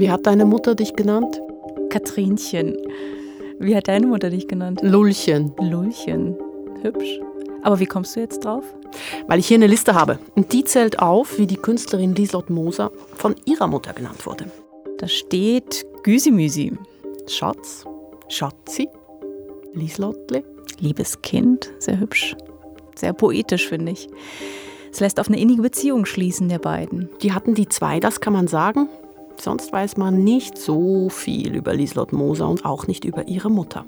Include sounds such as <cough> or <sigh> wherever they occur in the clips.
Wie hat deine Mutter dich genannt? Katrinchen. Wie hat deine Mutter dich genannt? Lullchen. Lullchen. Hübsch. Aber wie kommst du jetzt drauf? Weil ich hier eine Liste habe. Und die zählt auf, wie die Künstlerin Lieslott Moser von ihrer Mutter genannt wurde. Da steht Güsimüsi. Schatz, Schatzi, Lieslottli. Liebes Kind, sehr hübsch. Sehr poetisch, finde ich. Es lässt auf eine innige Beziehung schließen der beiden. Die hatten die zwei, das kann man sagen. Sonst weiß man nicht so viel über Lieselott Moser und auch nicht über ihre Mutter.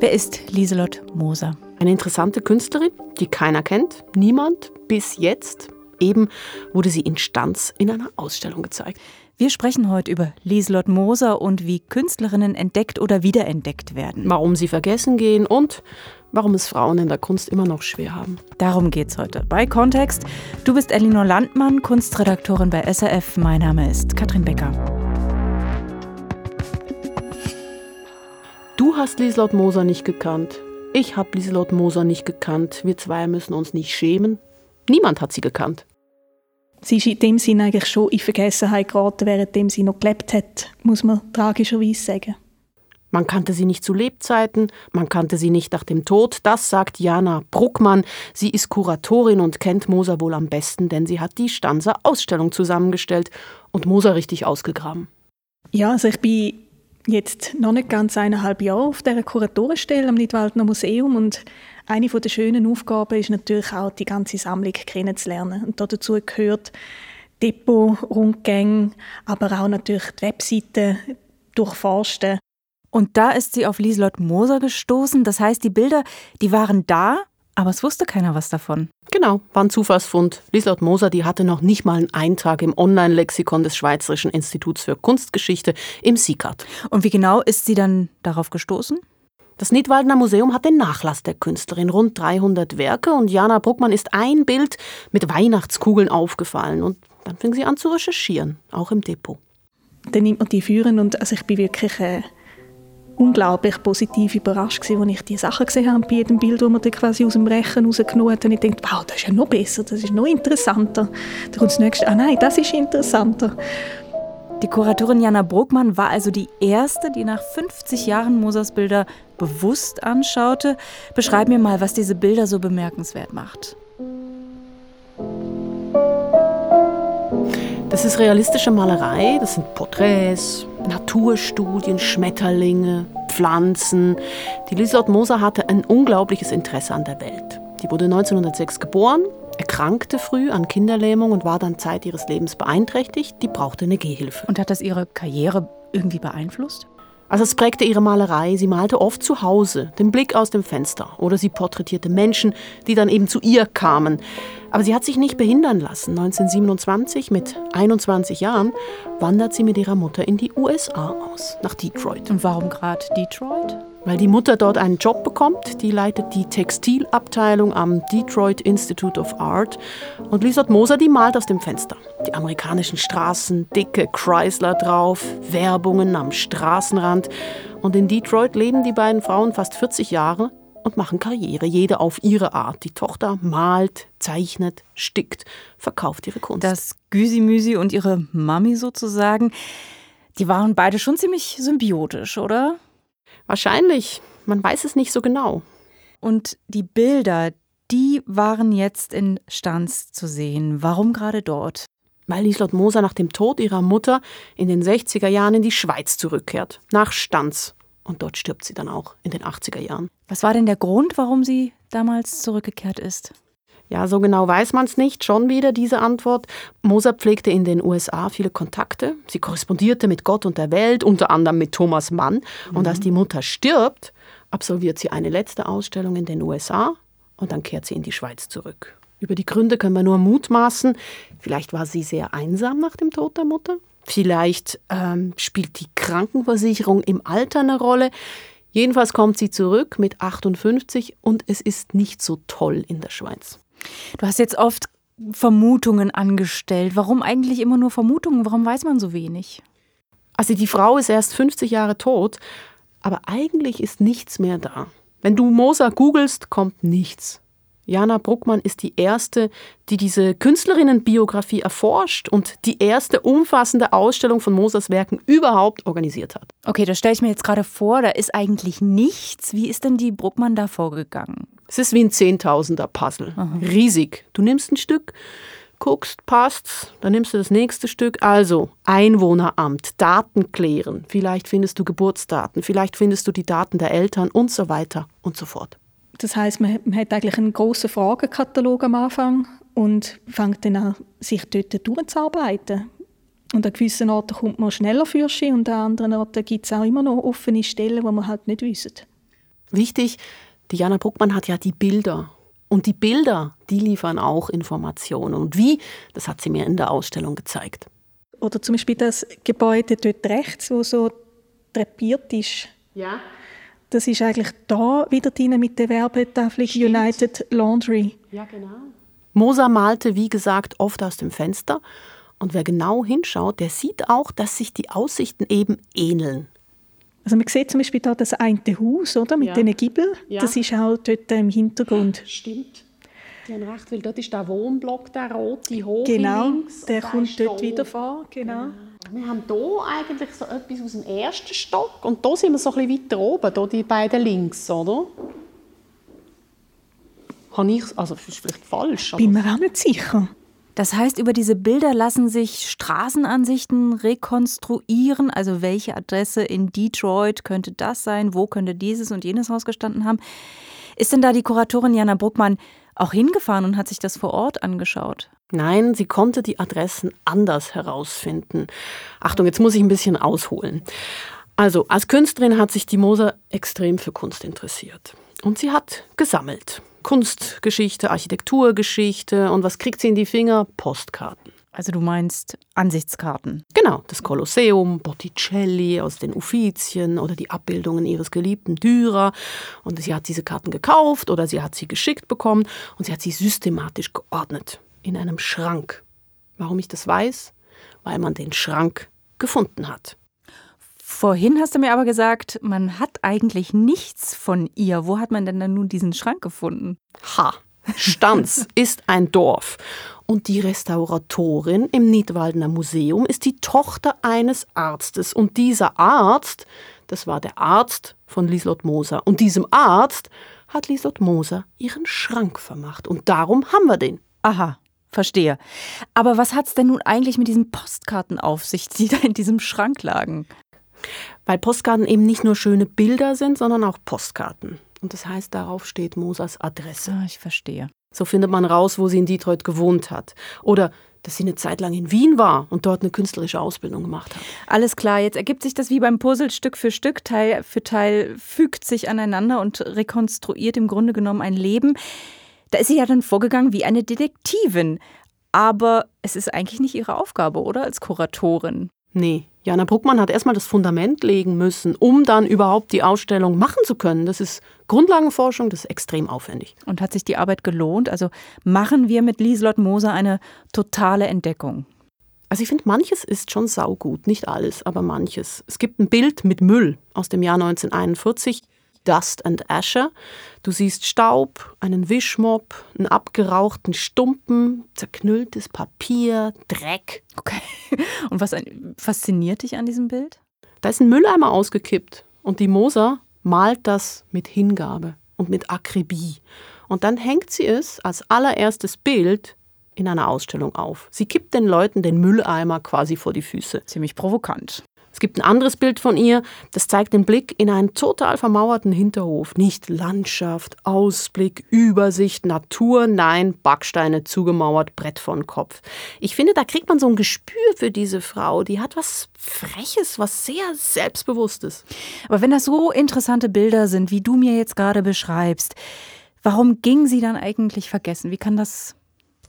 Wer ist Lieselott Moser? Eine interessante Künstlerin, die keiner kennt, niemand bis jetzt. Eben wurde sie in Stanz in einer Ausstellung gezeigt. Wir sprechen heute über Lieselott Moser und wie Künstlerinnen entdeckt oder wiederentdeckt werden. Warum sie vergessen gehen und warum es Frauen in der Kunst immer noch schwer haben. Darum geht's heute bei Kontext. Du bist Elinor Landmann, Kunstredaktorin bei SRF. Mein Name ist Katrin Becker. Du hast Lieselott Moser nicht gekannt. Ich habe Lieselott Moser nicht gekannt. Wir zwei müssen uns nicht schämen. Niemand hat sie gekannt. Sie ist in dem Sinne eigentlich schon in Vergessenheit geraten, während sie noch gelebt hat, muss man tragischerweise sagen. Man kannte sie nicht zu Lebzeiten, man kannte sie nicht nach dem Tod. Das sagt Jana Bruckmann. Sie ist Kuratorin und kennt Moser wohl am besten, denn sie hat die Stanzer Ausstellung zusammengestellt und Moser richtig ausgegraben. Ja, also ich bin jetzt noch nicht ganz eineinhalb Jahre auf dieser Kuratorenstelle am Nidwaldner Museum und eine der schönen Aufgaben ist natürlich auch, die ganze Sammlung kennenzulernen. Und dazu gehört Depot-Rundgänge, aber auch natürlich die Webseiten durchforsten. Und da ist sie auf Lieselott Moser gestoßen. Das heißt, die Bilder, die waren da, aber es wusste keiner was davon. Genau, war ein Zufallsfund. Lieselott Moser, die hatte noch nicht mal einen Eintrag im Online-Lexikon des Schweizerischen Instituts für Kunstgeschichte im SICAT. Und wie genau ist sie dann darauf gestoßen? Das Nidwaldner Museum hat den Nachlass der Künstlerin, rund 300 Werke, und Jana Bruckmann ist ein Bild mit Weihnachtskugeln aufgefallen. Und dann fing sie an zu recherchieren, auch im Depot. Dann nimmt man die führen und also ich bin wirklich äh, unglaublich positiv überrascht gewesen, als ich die Sachen gesehen habe bei jedem Bild, das man dann quasi aus dem Rechen rausgenommen hat. Und ich dachte, wow, das ist ja noch besser, das ist noch interessanter. Dann kommt das nächste, ah nein, das ist interessanter. Die Kuratorin Jana Bruckmann war also die erste, die nach 50 Jahren Mosers Bilder bewusst anschaute. Beschreib mir mal, was diese Bilder so bemerkenswert macht. Das ist realistische Malerei, das sind Porträts, Naturstudien, Schmetterlinge, Pflanzen. Die Lieselott Moser hatte ein unglaubliches Interesse an der Welt. Die wurde 1906 geboren, erkrankte früh an Kinderlähmung und war dann Zeit ihres Lebens beeinträchtigt. Die brauchte eine Gehhilfe. Und hat das ihre Karriere irgendwie beeinflusst? Also es prägte ihre Malerei. Sie malte oft zu Hause, den Blick aus dem Fenster. Oder sie porträtierte Menschen, die dann eben zu ihr kamen. Aber sie hat sich nicht behindern lassen. 1927, mit 21 Jahren, wandert sie mit ihrer Mutter in die USA aus, nach Detroit. Und warum gerade Detroit? weil die Mutter dort einen Job bekommt. Die leitet die Textilabteilung am Detroit Institute of Art. Und Lisot Moser, die malt aus dem Fenster. Die amerikanischen Straßen, dicke Chrysler drauf, Werbungen am Straßenrand. Und in Detroit leben die beiden Frauen fast 40 Jahre und machen Karriere, jede auf ihre Art. Die Tochter malt, zeichnet, stickt, verkauft ihre Kunst. Das Güsimüsi und ihre Mami sozusagen, die waren beide schon ziemlich symbiotisch, oder? Wahrscheinlich. Man weiß es nicht so genau. Und die Bilder, die waren jetzt in Stanz zu sehen. Warum gerade dort? Weil Lieslott Moser nach dem Tod ihrer Mutter in den 60er Jahren in die Schweiz zurückkehrt. Nach Stanz. Und dort stirbt sie dann auch in den 80er Jahren. Was war denn der Grund, warum sie damals zurückgekehrt ist? Ja, so genau weiß man es nicht. Schon wieder diese Antwort. Moser pflegte in den USA viele Kontakte. Sie korrespondierte mit Gott und der Welt, unter anderem mit Thomas Mann. Und als die Mutter stirbt, absolviert sie eine letzte Ausstellung in den USA und dann kehrt sie in die Schweiz zurück. Über die Gründe können wir nur mutmaßen. Vielleicht war sie sehr einsam nach dem Tod der Mutter. Vielleicht ähm, spielt die Krankenversicherung im Alter eine Rolle. Jedenfalls kommt sie zurück mit 58 und es ist nicht so toll in der Schweiz. Du hast jetzt oft Vermutungen angestellt. Warum eigentlich immer nur Vermutungen? Warum weiß man so wenig? Also die Frau ist erst 50 Jahre tot, aber eigentlich ist nichts mehr da. Wenn du Moser googelst, kommt nichts. Jana Bruckmann ist die erste, die diese Künstlerinnenbiografie erforscht und die erste umfassende Ausstellung von Mosers Werken überhaupt organisiert hat. Okay, das stelle ich mir jetzt gerade vor, da ist eigentlich nichts. Wie ist denn die Bruckmann da vorgegangen? Es ist wie ein Zehntausender-Puzzle. Riesig. Du nimmst ein Stück, guckst, passt's, dann nimmst du das nächste Stück. Also Einwohneramt, Daten klären. Vielleicht findest du Geburtsdaten, vielleicht findest du die Daten der Eltern und so weiter und so fort. Das heißt, man, man hat eigentlich einen großen Fragenkatalog am Anfang und fängt dann an, sich dort durchzuarbeiten. Und an gewissen Orten kommt man schneller für sich und an anderen Orten gibt es auch immer noch offene Stellen, wo man halt nicht wissen. Wichtig, die Jana Bruckmann hat ja die Bilder. Und die Bilder, die liefern auch Informationen. Und wie, das hat sie mir in der Ausstellung gezeigt. Oder zum Beispiel das Gebäude dort rechts, wo so drapiert ist. Ja. Das ist eigentlich da wieder drin mit der Werbetafel United Laundry. Ja, genau. Moser malte, wie gesagt, oft aus dem Fenster. Und wer genau hinschaut, der sieht auch, dass sich die Aussichten eben ähneln. Also man sieht zum Beispiel da das eine Haus, oder, mit Ja. den Giebeln. Ja. Das ist auch dort im Hintergrund. Stimmt. Die haben recht, weil dort ist der Wohnblock, der rote, hoch Genau, links. der kommt dort wieder vor. Genau. Wir haben hier eigentlich so etwas aus dem ersten Stock und da sind wir so ein bisschen weiter oben, hier die beiden links, oder? Habe ich, also das ist vielleicht falsch, Bin mir auch nicht sicher. Das heißt, über diese Bilder lassen sich Straßenansichten rekonstruieren. Also welche Adresse in Detroit könnte das sein? Wo könnte dieses und jenes Haus gestanden haben? Ist denn da die Kuratorin Jana Bruckmann auch hingefahren und hat sich das vor Ort angeschaut? Nein, sie konnte die Adressen anders herausfinden. Achtung, jetzt muss ich ein bisschen ausholen. Also, als Künstlerin hat sich die Moser extrem für Kunst interessiert. Und sie hat gesammelt. Kunstgeschichte, Architekturgeschichte und was kriegt sie in die Finger? Postkarten. Also du meinst Ansichtskarten. Genau, das Kolosseum, Botticelli aus den Uffizien oder die Abbildungen ihres geliebten Dürer. Und sie hat diese Karten gekauft oder sie hat sie geschickt bekommen und sie hat sie systematisch geordnet in einem Schrank. Warum ich das weiß? Weil man den Schrank gefunden hat. Vorhin hast du mir aber gesagt, man hat eigentlich nichts von ihr. Wo hat man denn dann nun diesen Schrank gefunden? Ha! Stanz <laughs> ist ein Dorf. Und die Restauratorin im Nidwaldener Museum ist die Tochter eines Arztes. Und dieser Arzt, das war der Arzt von Lieslott Moser. Und diesem Arzt hat Lieslott Moser ihren Schrank vermacht. Und darum haben wir den. Aha, verstehe. Aber was hat's denn nun eigentlich mit diesen Postkarten auf sich, die da in diesem Schrank lagen? Weil Postkarten eben nicht nur schöne Bilder sind, sondern auch Postkarten. Und das heißt, darauf steht Mosers Adresse. Ah, ich verstehe. So findet man raus, wo sie in Detroit gewohnt hat. Oder dass sie eine Zeit lang in Wien war und dort eine künstlerische Ausbildung gemacht hat. Alles klar, jetzt ergibt sich das wie beim Puzzle Stück für Stück, Teil für Teil fügt sich aneinander und rekonstruiert im Grunde genommen ein Leben. Da ist sie ja dann vorgegangen wie eine Detektivin. Aber es ist eigentlich nicht ihre Aufgabe, oder? Als Kuratorin. Nee, Jana Bruckmann hat erstmal das Fundament legen müssen, um dann überhaupt die Ausstellung machen zu können. Das ist Grundlagenforschung, das ist extrem aufwendig. Und hat sich die Arbeit gelohnt? Also machen wir mit Lieselott Moser eine totale Entdeckung. Also ich finde, manches ist schon saugut, nicht alles, aber manches. Es gibt ein Bild mit Müll aus dem Jahr 1941, Dust and Asher. Du siehst Staub, einen Wischmopp, einen abgerauchten Stumpen, zerknülltes Papier, Dreck. Okay. <laughs> Und was fasziniert dich an diesem Bild? Da ist ein Mülleimer ausgekippt und die Moser malt das mit Hingabe und mit Akribie. Und dann hängt sie es als allererstes Bild in einer Ausstellung auf. Sie kippt den Leuten den Mülleimer quasi vor die Füße. Ziemlich provokant. Es gibt ein anderes Bild von ihr, das zeigt den Blick in einen total vermauerten Hinterhof. Nicht Landschaft, Ausblick, Übersicht, Natur, nein, Backsteine zugemauert, Brett von Kopf. Ich finde, da kriegt man so ein Gespür für diese Frau. Die hat was Freches, was sehr Selbstbewusstes. Aber wenn das so interessante Bilder sind, wie du mir jetzt gerade beschreibst, warum ging sie dann eigentlich vergessen? Wie kann das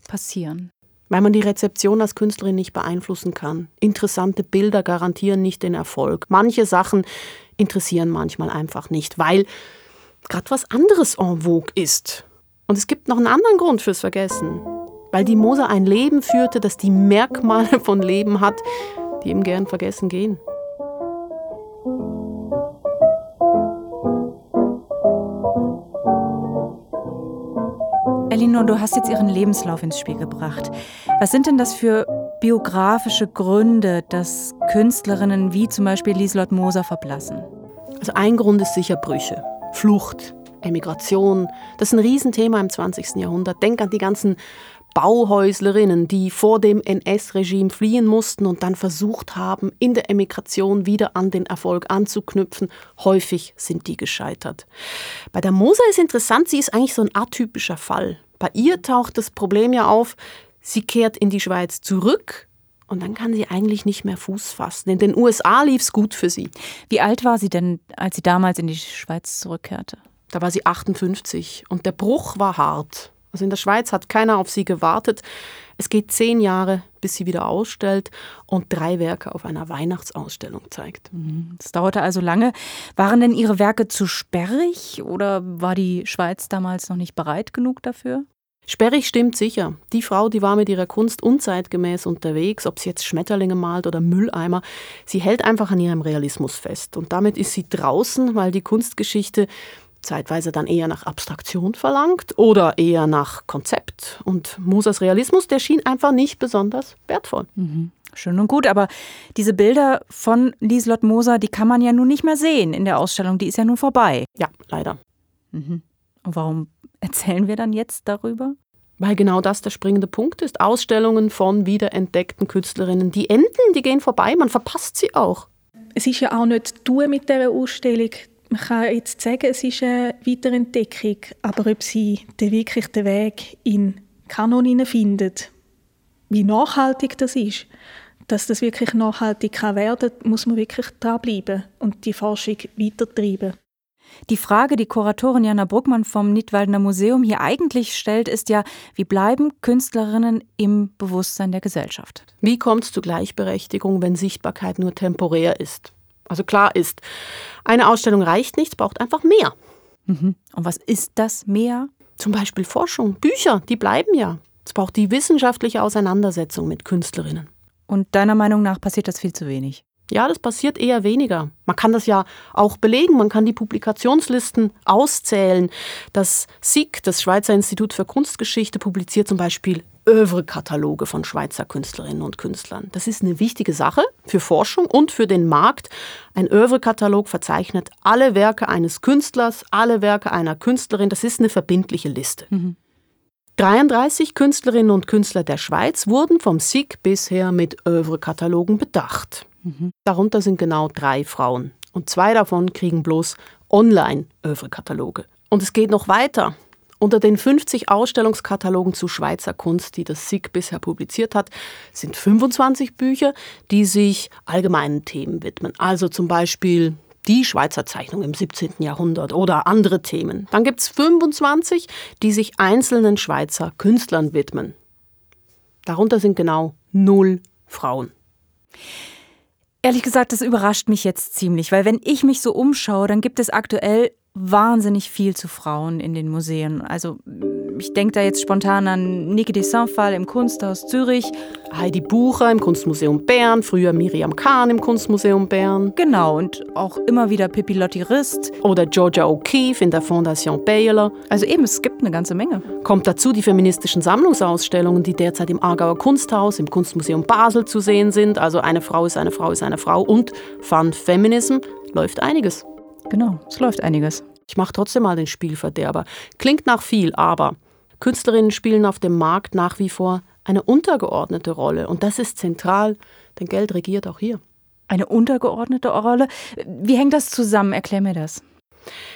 passieren? Weil man die Rezeption als Künstlerin nicht beeinflussen kann. Interessante Bilder garantieren nicht den Erfolg. Manche Sachen interessieren manchmal einfach nicht, weil gerade was anderes en vogue ist. Und es gibt noch einen anderen Grund fürs Vergessen. Weil die Moser ein Leben führte, das die Merkmale von Leben hat, die ihm gern vergessen gehen. Elinor, du hast jetzt ihren Lebenslauf ins Spiel gebracht. Was sind denn das für biografische Gründe, dass Künstlerinnen wie zum Beispiel Lieselot Moser verblassen? Also ein Grund ist sicher Brüche, Flucht, Emigration. Das ist ein Riesenthema im 20. Jahrhundert. Denk an die ganzen Bauhäuslerinnen, die vor dem NS-Regime fliehen mussten und dann versucht haben, in der Emigration wieder an den Erfolg anzuknüpfen. Häufig sind die gescheitert. Bei der Moser ist interessant, sie ist eigentlich so ein atypischer Fall. Bei ihr taucht das Problem ja auf, sie kehrt in die Schweiz zurück, und dann kann sie eigentlich nicht mehr Fuß fassen. In den USA lief es gut für sie. Wie alt war sie denn, als sie damals in die Schweiz zurückkehrte? Da war sie 58 und der Bruch war hart. Also in der Schweiz hat keiner auf sie gewartet. Es geht zehn Jahre, bis sie wieder ausstellt und drei Werke auf einer Weihnachtsausstellung zeigt. Mhm. Das dauerte also lange. Waren denn ihre Werke zu sperrig oder war die Schweiz damals noch nicht bereit genug dafür? Sperrig stimmt sicher. Die Frau, die war mit ihrer Kunst unzeitgemäß unterwegs, ob sie jetzt Schmetterlinge malt oder Mülleimer. Sie hält einfach an ihrem Realismus fest. Und damit ist sie draußen, weil die Kunstgeschichte zeitweise dann eher nach Abstraktion verlangt oder eher nach Konzept. Und Mosers Realismus, der schien einfach nicht besonders wertvoll. Mhm. Schön und gut, aber diese Bilder von Lieslott Moser, die kann man ja nun nicht mehr sehen in der Ausstellung, die ist ja nun vorbei. Ja, leider. Mhm. Und warum <laughs> erzählen wir dann jetzt darüber? Weil genau das der springende Punkt ist. Ausstellungen von wiederentdeckten Künstlerinnen, die enden, die gehen vorbei, man verpasst sie auch. Es ist ja auch nicht du mit dieser Ausstellung man kann jetzt sagen, es ist eine Weiterentdeckung, aber ob sie den wirklich den Weg in Kanon findet, wie nachhaltig das ist, dass das wirklich nachhaltig kann werden kann, muss man wirklich dranbleiben und die Forschung weitertreiben. Die Frage, die Kuratorin Jana Bruckmann vom Nidwaldner Museum hier eigentlich stellt, ist ja, wie bleiben Künstlerinnen im Bewusstsein der Gesellschaft? Wie kommt es zu Gleichberechtigung, wenn Sichtbarkeit nur temporär ist? Also klar ist, eine Ausstellung reicht nicht, braucht einfach mehr. Mhm. Und was ist das mehr? Zum Beispiel Forschung, Bücher, die bleiben ja. Es braucht die wissenschaftliche Auseinandersetzung mit Künstlerinnen. Und deiner Meinung nach passiert das viel zu wenig? Ja, das passiert eher weniger. Man kann das ja auch belegen, man kann die Publikationslisten auszählen. Das SIG, das Schweizer Institut für Kunstgeschichte, publiziert zum Beispiel Övre-Kataloge von Schweizer Künstlerinnen und Künstlern. Das ist eine wichtige Sache für Forschung und für den Markt. Ein Övre-Katalog verzeichnet alle Werke eines Künstlers, alle Werke einer Künstlerin. Das ist eine verbindliche Liste. Mhm. 33 Künstlerinnen und Künstler der Schweiz wurden vom SIG bisher mit Övre-Katalogen bedacht. Mhm. Darunter sind genau drei Frauen. Und zwei davon kriegen bloß Online-Övre-Kataloge. Und es geht noch weiter. Unter den 50 Ausstellungskatalogen zu Schweizer Kunst, die das SIG bisher publiziert hat, sind 25 Bücher, die sich allgemeinen Themen widmen. Also zum Beispiel die Schweizer Zeichnung im 17. Jahrhundert oder andere Themen. Dann gibt es 25, die sich einzelnen Schweizer Künstlern widmen. Darunter sind genau null Frauen. Ehrlich gesagt, das überrascht mich jetzt ziemlich, weil wenn ich mich so umschaue, dann gibt es aktuell wahnsinnig viel zu Frauen in den Museen. Also ich denke da jetzt spontan an Niki de Saint-Phal im Kunsthaus Zürich. Heidi Bucher im Kunstmuseum Bern, früher Miriam Kahn im Kunstmuseum Bern. Genau, und auch immer wieder Pippi Lotti Rist. Oder Georgia O'Keeffe in der Fondation Baylor. Also eben, es gibt eine ganze Menge. Kommt dazu die feministischen Sammlungsausstellungen, die derzeit im Aargauer Kunsthaus, im Kunstmuseum Basel zu sehen sind. Also eine Frau ist eine Frau ist eine Frau. Und Fun Feminism läuft einiges. Genau, es läuft einiges. Ich mache trotzdem mal den Spielverderber. Klingt nach viel, aber Künstlerinnen spielen auf dem Markt nach wie vor eine untergeordnete Rolle. Und das ist zentral, denn Geld regiert auch hier. Eine untergeordnete Rolle? Wie hängt das zusammen? Erklär mir das.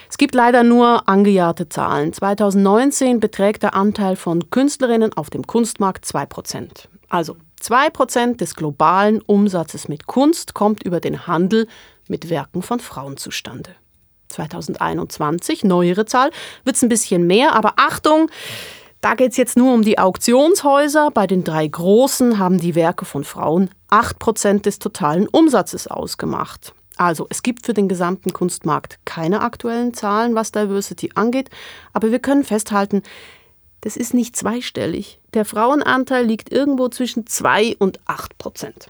Es gibt leider nur angejahte Zahlen. 2019 beträgt der Anteil von Künstlerinnen auf dem Kunstmarkt 2%. Also 2% des globalen Umsatzes mit Kunst kommt über den Handel mit Werken von Frauen zustande. 2021, neuere Zahl, wird es ein bisschen mehr, aber Achtung, da geht es jetzt nur um die Auktionshäuser. Bei den drei großen haben die Werke von Frauen 8% des totalen Umsatzes ausgemacht. Also es gibt für den gesamten Kunstmarkt keine aktuellen Zahlen, was Diversity angeht, aber wir können festhalten, das ist nicht zweistellig. Der Frauenanteil liegt irgendwo zwischen 2 und 8 Prozent.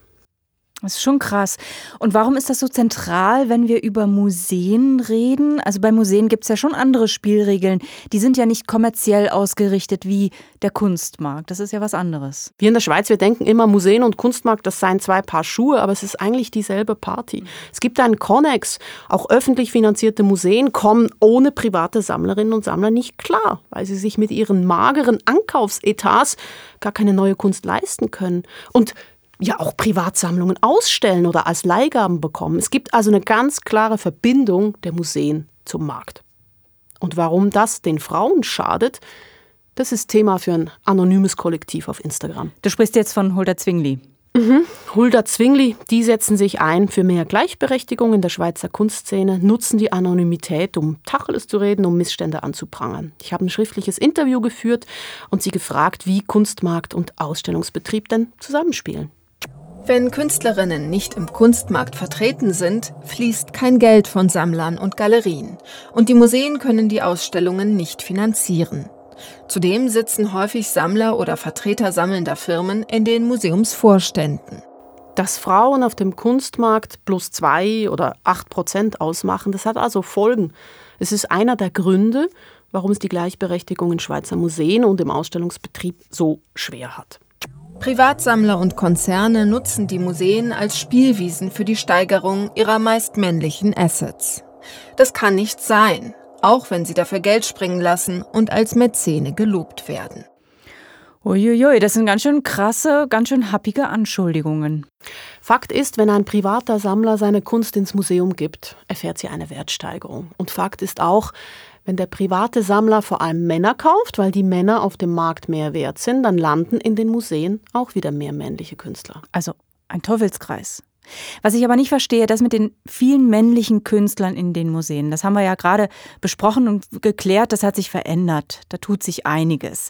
Das ist schon krass. Und warum ist das so zentral, wenn wir über Museen reden? Also bei Museen gibt es ja schon andere Spielregeln. Die sind ja nicht kommerziell ausgerichtet wie der Kunstmarkt. Das ist ja was anderes. Wir in der Schweiz, wir denken immer, Museen und Kunstmarkt, das seien zwei Paar Schuhe, aber es ist eigentlich dieselbe Party. Es gibt einen Connex. Auch öffentlich finanzierte Museen kommen ohne private Sammlerinnen und Sammler nicht klar, weil sie sich mit ihren mageren Ankaufsetats gar keine neue Kunst leisten können. Und ja auch Privatsammlungen ausstellen oder als Leihgaben bekommen. Es gibt also eine ganz klare Verbindung der Museen zum Markt. Und warum das den Frauen schadet, das ist Thema für ein anonymes Kollektiv auf Instagram. Du sprichst jetzt von Hulda Zwingli. Mhm. Hulda Zwingli, die setzen sich ein für mehr Gleichberechtigung in der Schweizer Kunstszene, nutzen die Anonymität, um Tacheles zu reden, um Missstände anzuprangern. Ich habe ein schriftliches Interview geführt und sie gefragt, wie Kunstmarkt und Ausstellungsbetrieb denn zusammenspielen. Wenn Künstlerinnen nicht im Kunstmarkt vertreten sind, fließt kein Geld von Sammlern und Galerien. Und die Museen können die Ausstellungen nicht finanzieren. Zudem sitzen häufig Sammler oder Vertreter sammelnder Firmen in den Museumsvorständen. Dass Frauen auf dem Kunstmarkt plus zwei oder acht Prozent ausmachen, das hat also Folgen. Es ist einer der Gründe, warum es die Gleichberechtigung in Schweizer Museen und im Ausstellungsbetrieb so schwer hat. Privatsammler und Konzerne nutzen die Museen als Spielwiesen für die Steigerung ihrer meist männlichen Assets. Das kann nicht sein, auch wenn sie dafür Geld springen lassen und als Mäzene gelobt werden. Uiuiui, das sind ganz schön krasse, ganz schön happige Anschuldigungen. Fakt ist, wenn ein privater Sammler seine Kunst ins Museum gibt, erfährt sie eine Wertsteigerung. Und Fakt ist auch, wenn der private Sammler vor allem Männer kauft, weil die Männer auf dem Markt mehr wert sind, dann landen in den Museen auch wieder mehr männliche Künstler. Also ein Teufelskreis. Was ich aber nicht verstehe, das mit den vielen männlichen Künstlern in den Museen. Das haben wir ja gerade besprochen und geklärt, das hat sich verändert. Da tut sich einiges.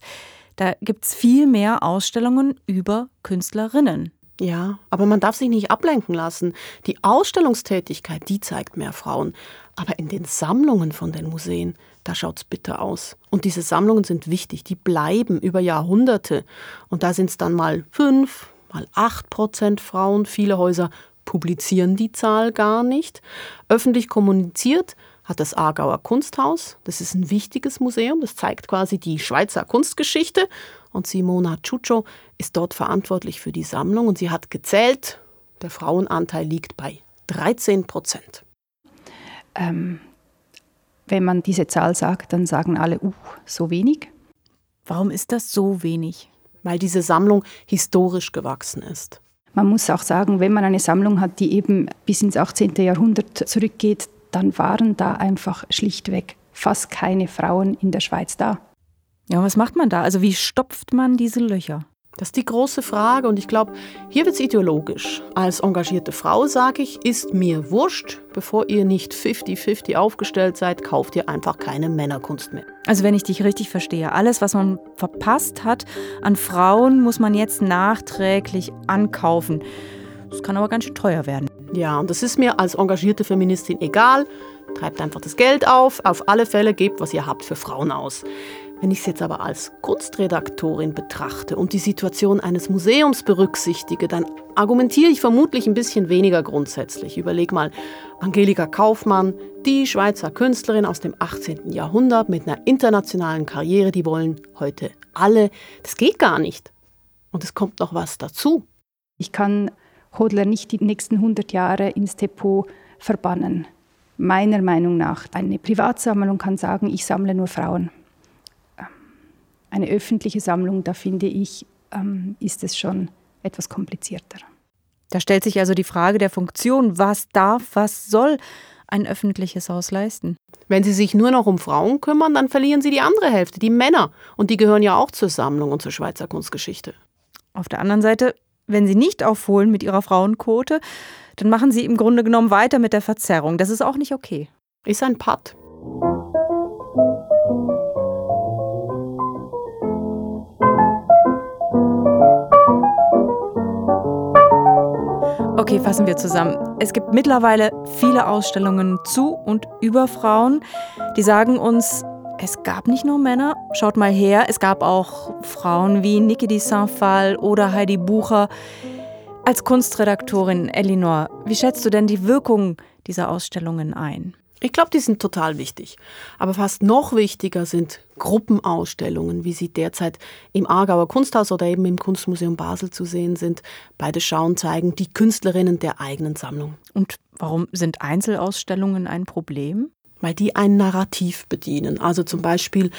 Da gibt es viel mehr Ausstellungen über Künstlerinnen. Ja, aber man darf sich nicht ablenken lassen. Die Ausstellungstätigkeit, die zeigt mehr Frauen. Aber in den Sammlungen von den Museen, da schaut es bitter aus. Und diese Sammlungen sind wichtig, die bleiben über Jahrhunderte. Und da sind es dann mal fünf, mal acht Prozent Frauen. Viele Häuser publizieren die Zahl gar nicht. Öffentlich kommuniziert hat das Aargauer Kunsthaus. Das ist ein wichtiges Museum, das zeigt quasi die Schweizer Kunstgeschichte. Und Simona Ciuccio ist dort verantwortlich für die Sammlung und sie hat gezählt, der Frauenanteil liegt bei 13 Prozent. Ähm, wenn man diese Zahl sagt, dann sagen alle, uh, so wenig. Warum ist das so wenig? Weil diese Sammlung historisch gewachsen ist. Man muss auch sagen, wenn man eine Sammlung hat, die eben bis ins 18. Jahrhundert zurückgeht, dann waren da einfach schlichtweg fast keine Frauen in der Schweiz da. Ja, was macht man da? Also wie stopft man diese Löcher? Das ist die große Frage und ich glaube, hier wird es ideologisch. Als engagierte Frau sage ich, ist mir wurscht, bevor ihr nicht 50-50 aufgestellt seid, kauft ihr einfach keine Männerkunst mehr. Also wenn ich dich richtig verstehe, alles, was man verpasst hat an Frauen, muss man jetzt nachträglich ankaufen. Das kann aber ganz schön teuer werden. Ja, und das ist mir als engagierte Feministin egal. Treibt einfach das Geld auf, auf alle Fälle gebt, was ihr habt für Frauen aus. Wenn ich es jetzt aber als Kunstredaktorin betrachte und die Situation eines Museums berücksichtige, dann argumentiere ich vermutlich ein bisschen weniger grundsätzlich. Überleg mal, Angelika Kaufmann, die Schweizer Künstlerin aus dem 18. Jahrhundert mit einer internationalen Karriere, die wollen heute alle. Das geht gar nicht. Und es kommt noch was dazu. Ich kann Hodler nicht die nächsten 100 Jahre ins Depot verbannen. Meiner Meinung nach, eine Privatsammlung kann sagen, ich sammle nur Frauen eine öffentliche Sammlung, da finde ich, ähm, ist es schon etwas komplizierter. Da stellt sich also die Frage der Funktion, was darf, was soll ein öffentliches Haus leisten? Wenn Sie sich nur noch um Frauen kümmern, dann verlieren Sie die andere Hälfte, die Männer. Und die gehören ja auch zur Sammlung und zur Schweizer Kunstgeschichte. Auf der anderen Seite, wenn Sie nicht aufholen mit Ihrer Frauenquote, dann machen Sie im Grunde genommen weiter mit der Verzerrung. Das ist auch nicht okay. Ist ein Patt. Okay, fassen wir zusammen. Es gibt mittlerweile viele Ausstellungen zu und über Frauen, die sagen uns, es gab nicht nur Männer, schaut mal her, es gab auch Frauen wie Niki di Saint-Phal oder Heidi Bucher. Als Kunstredaktorin Elinor, wie schätzt du denn die Wirkung dieser Ausstellungen ein? Ich glaube, die sind total wichtig. Aber fast noch wichtiger sind Gruppenausstellungen, wie sie derzeit im Aargauer Kunsthaus oder eben im Kunstmuseum Basel zu sehen sind. Beide Schauen zeigen die Künstlerinnen der eigenen Sammlung. Und warum sind Einzelausstellungen ein Problem? Weil die ein Narrativ bedienen. Also zum Beispiel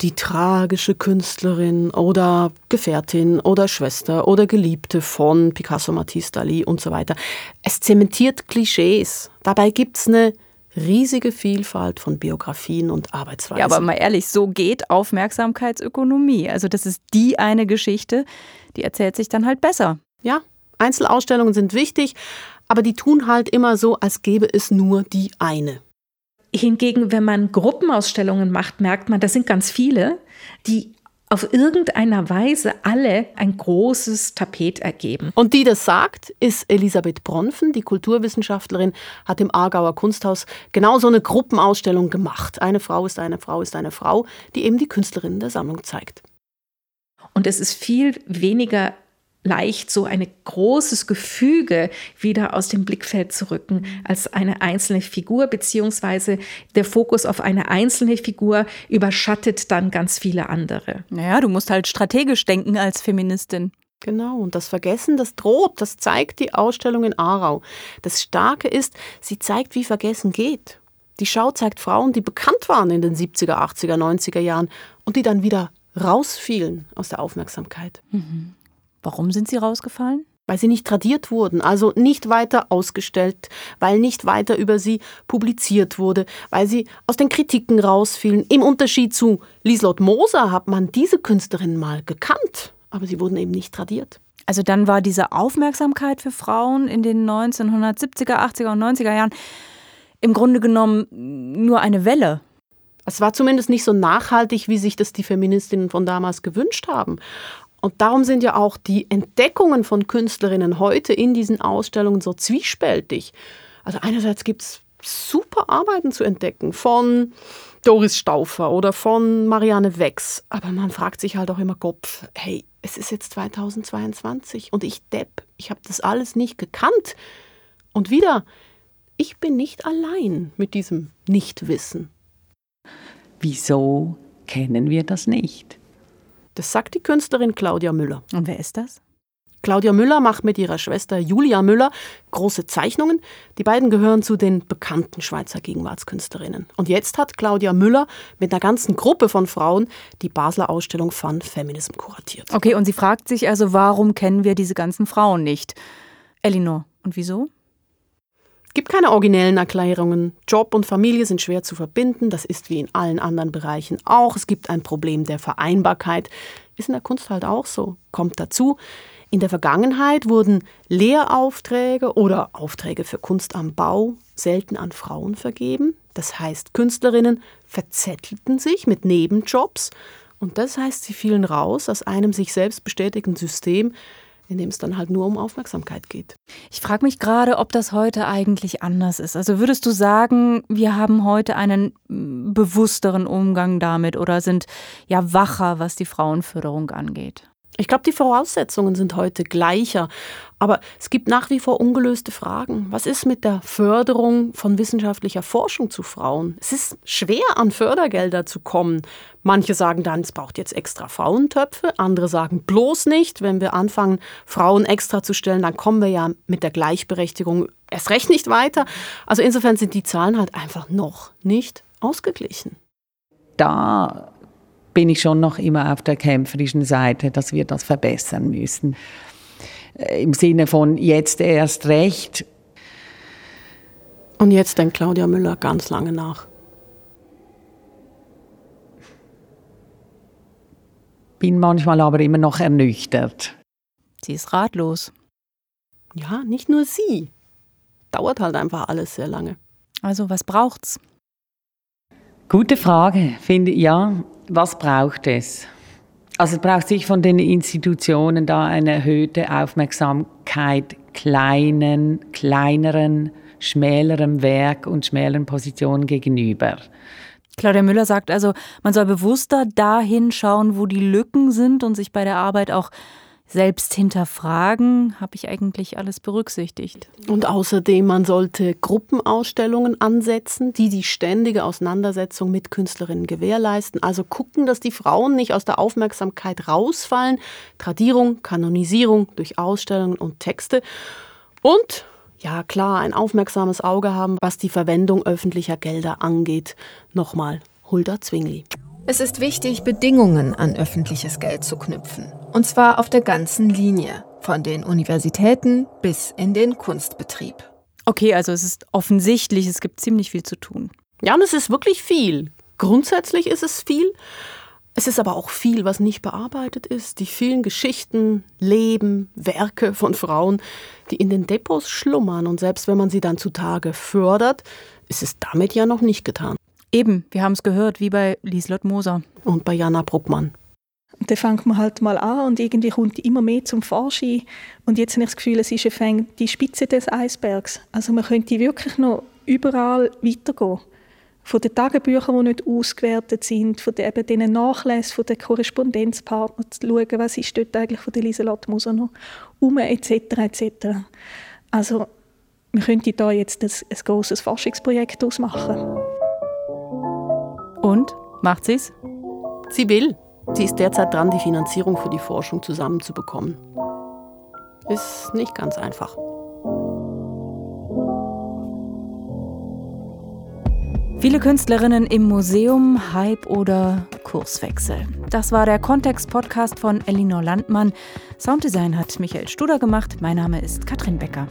die tragische Künstlerin oder Gefährtin oder Schwester oder Geliebte von Picasso, Matisse, Dali und so weiter. Es zementiert Klischees. Dabei gibt es eine riesige Vielfalt von Biografien und Arbeitsweisen. Ja, aber mal ehrlich, so geht Aufmerksamkeitsökonomie. Also das ist die eine Geschichte, die erzählt sich dann halt besser. Ja, Einzelausstellungen sind wichtig, aber die tun halt immer so, als gäbe es nur die eine. Hingegen, wenn man Gruppenausstellungen macht, merkt man, das sind ganz viele, die auf irgendeiner Weise alle ein großes Tapet ergeben. Und die das sagt, ist Elisabeth Bronfen, die Kulturwissenschaftlerin, hat im Aargauer Kunsthaus genau so eine Gruppenausstellung gemacht. Eine Frau ist eine Frau ist eine Frau, die eben die Künstlerinnen der Sammlung zeigt. Und es ist viel weniger leicht, so ein großes Gefüge wieder aus dem Blickfeld zu rücken als eine einzelne Figur, beziehungsweise der Fokus auf eine einzelne Figur überschattet dann ganz viele andere. Naja, du musst halt strategisch denken als Feministin. Genau, und das Vergessen, das droht, das zeigt die Ausstellung in Aarau. Das Starke ist, sie zeigt, wie Vergessen geht. Die Schau zeigt Frauen, die bekannt waren in den 70er, 80er, 90er Jahren und die dann wieder rausfielen aus der Aufmerksamkeit. Mhm. Warum sind sie rausgefallen? Weil sie nicht tradiert wurden, also nicht weiter ausgestellt, weil nicht weiter über sie publiziert wurde, weil sie aus den Kritiken rausfielen. Im Unterschied zu Lieslott Moser hat man diese Künstlerin mal gekannt, aber sie wurden eben nicht tradiert. Also dann war diese Aufmerksamkeit für Frauen in den 1970er, 80er und 90er Jahren im Grunde genommen nur eine Welle. Es war zumindest nicht so nachhaltig, wie sich das die Feministinnen von damals gewünscht haben. Und darum sind ja auch die Entdeckungen von Künstlerinnen heute in diesen Ausstellungen so zwiespältig. Also einerseits gibt es super Arbeiten zu entdecken von Doris Stauffer oder von Marianne Wex. Aber man fragt sich halt auch immer Kopf, hey, es ist jetzt 2022 und ich depp, ich habe das alles nicht gekannt. Und wieder, ich bin nicht allein mit diesem Nichtwissen. Wieso kennen wir das nicht? Das sagt die Künstlerin Claudia Müller. Und wer ist das? Claudia Müller macht mit ihrer Schwester Julia Müller große Zeichnungen. Die beiden gehören zu den bekannten Schweizer Gegenwartskünstlerinnen. Und jetzt hat Claudia Müller mit einer ganzen Gruppe von Frauen die Basler Ausstellung Fun Feminism kuratiert. Okay, und sie fragt sich also, warum kennen wir diese ganzen Frauen nicht? Elinor, und wieso? Gibt keine originellen Erklärungen. Job und Familie sind schwer zu verbinden. Das ist wie in allen anderen Bereichen auch. Es gibt ein Problem der Vereinbarkeit. Ist in der Kunst halt auch so. Kommt dazu. In der Vergangenheit wurden Lehraufträge oder Aufträge für Kunst am Bau selten an Frauen vergeben. Das heißt, Künstlerinnen verzettelten sich mit Nebenjobs und das heißt, sie fielen raus aus einem sich selbst bestätigenden System, in dem es dann halt nur um Aufmerksamkeit geht. Ich frage mich gerade, ob das heute eigentlich anders ist. Also würdest du sagen, wir haben heute einen mm, bewussteren Umgang damit oder sind ja wacher, was die Frauenförderung angeht? Ich glaube, die Voraussetzungen sind heute gleicher. Aber es gibt nach wie vor ungelöste Fragen. Was ist mit der Förderung von wissenschaftlicher Forschung zu Frauen? Es ist schwer, an Fördergelder zu kommen. Manche sagen dann, es braucht jetzt extra Frauentöpfe. Andere sagen bloß nicht. Wenn wir anfangen, Frauen extra zu stellen, dann kommen wir ja mit der Gleichberechtigung erst recht nicht weiter. Also insofern sind die Zahlen halt einfach noch nicht ausgeglichen. Da bin ich schon noch immer auf der kämpferischen Seite, dass wir das verbessern müssen. Äh, Im Sinne von jetzt erst recht. Und jetzt denkt Claudia Müller ganz lange nach. Bin manchmal aber immer noch ernüchtert. Sie ist ratlos. Ja, nicht nur sie. Dauert halt einfach alles sehr lange. Also, was braucht's? Gute Frage, finde ich. Ja, was braucht es? Also es braucht sich von den Institutionen da eine erhöhte Aufmerksamkeit kleinen, kleineren, schmälerem Werk und schmäleren Positionen gegenüber. Claudia Müller sagt also, man soll bewusster dahin schauen, wo die Lücken sind und sich bei der Arbeit auch selbst hinterfragen, habe ich eigentlich alles berücksichtigt. Und außerdem, man sollte Gruppenausstellungen ansetzen, die die ständige Auseinandersetzung mit Künstlerinnen gewährleisten. Also gucken, dass die Frauen nicht aus der Aufmerksamkeit rausfallen. Tradierung, Kanonisierung durch Ausstellungen und Texte. Und ja klar, ein aufmerksames Auge haben, was die Verwendung öffentlicher Gelder angeht. Nochmal, Hulda Zwingli. Es ist wichtig, Bedingungen an öffentliches Geld zu knüpfen. Und zwar auf der ganzen Linie, von den Universitäten bis in den Kunstbetrieb. Okay, also es ist offensichtlich, es gibt ziemlich viel zu tun. Ja, und es ist wirklich viel. Grundsätzlich ist es viel. Es ist aber auch viel, was nicht bearbeitet ist. Die vielen Geschichten, Leben, Werke von Frauen, die in den Depots schlummern. Und selbst wenn man sie dann zutage fördert, ist es damit ja noch nicht getan. Eben, wir haben es gehört, wie bei Lieslott Moser. Und bei Jana Bruckmann. Und dann fängt man halt mal an und irgendwie kommt immer mehr zum Vorschein. Und jetzt habe ich das Gefühl, es ist die Spitze des Eisbergs. Also man könnte wirklich noch überall weitergehen. Von den Tagebüchern, die nicht ausgewertet sind, von den, eben diesen Nachlässen, von den Korrespondenzpartnern zu schauen, was ist dort eigentlich von der Lieselotte Moser noch um, etc. etc. Also man könnte da jetzt ein, ein grosses Forschungsprojekt ausmachen. Macht sie es? Sie will. Sie ist derzeit dran, die Finanzierung für die Forschung zusammenzubekommen. Ist nicht ganz einfach. Viele Künstlerinnen im Museum, Hype oder Kurswechsel. Das war der Kontext-Podcast von Elinor Landmann. Sounddesign hat Michael Studer gemacht. Mein Name ist Katrin Becker.